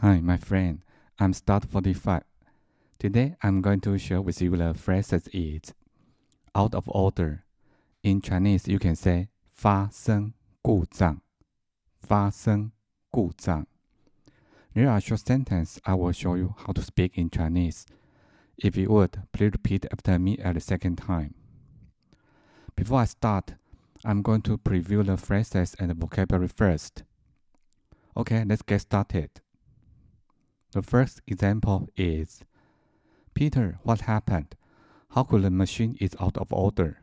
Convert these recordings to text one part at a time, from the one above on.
Hi, my friend. I'm Start 45. Today I'm going to share with you the phrases is out of order. In Chinese, you can say 发生故障,发生故障. There are short sentences I will show you how to speak in Chinese. If you would, please repeat after me at the second time. Before I start, I'm going to preview the phrases and the vocabulary first. Okay, let's get started. The first example is Peter, what happened? How could the machine is out of order?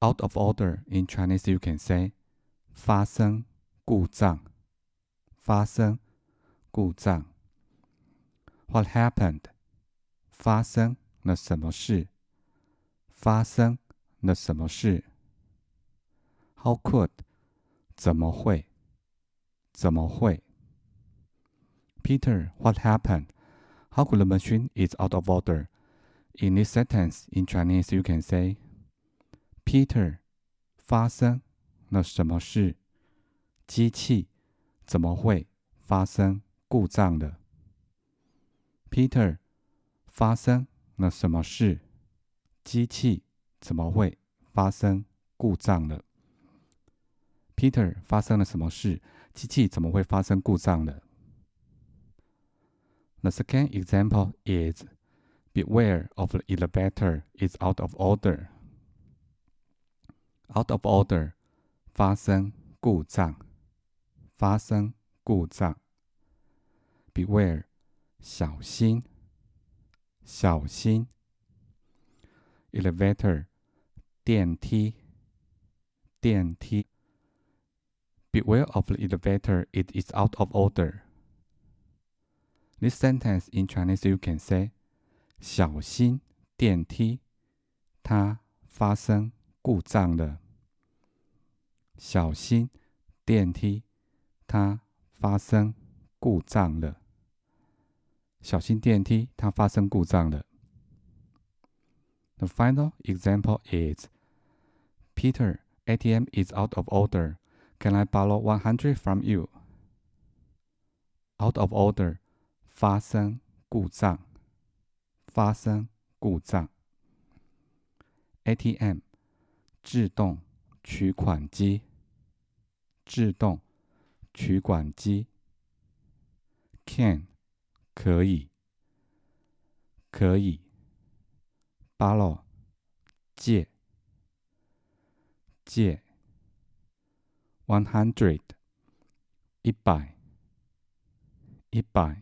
Out of order in Chinese you can say 发生故障发生故障 What happened? 发生了什么事？发生了什么事？How could? 怎么会？怎么会 ？Peter, what happened? How could the machine is out of order? In this sentence, in Chinese, you can say, Peter, 发生了什么事？机器怎么会发生故障了？Peter, 发生了什么事？机器怎么会发生故障了？Peter，发生了什么事？机器怎么会发生故障呢 ？The second example is beware of the elevator is out of order. Out of order，发生故障，发生故障。Beware，小心，小心。Elevator，电梯，电梯。Beware of the elevator, it is out of order. This sentence in Chinese you can say 小心电梯，它发生故障了。小心电梯，它发生故障了。小心电梯，它发生故障了。The final example is Peter, ATM is out of order. Can I borrow one hundred from you? Out of order， 发生故障，发生故障。ATM，自动取款机，自动取款机。Can，可以，可以。Borrow，借，借。one hundred 一百一百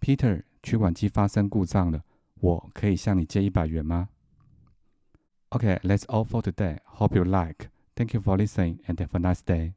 ？Peter，取款机发生故障了，我可以向你借一百元吗？Okay, that's all for today. Hope you like. Thank you for listening and have a nice day.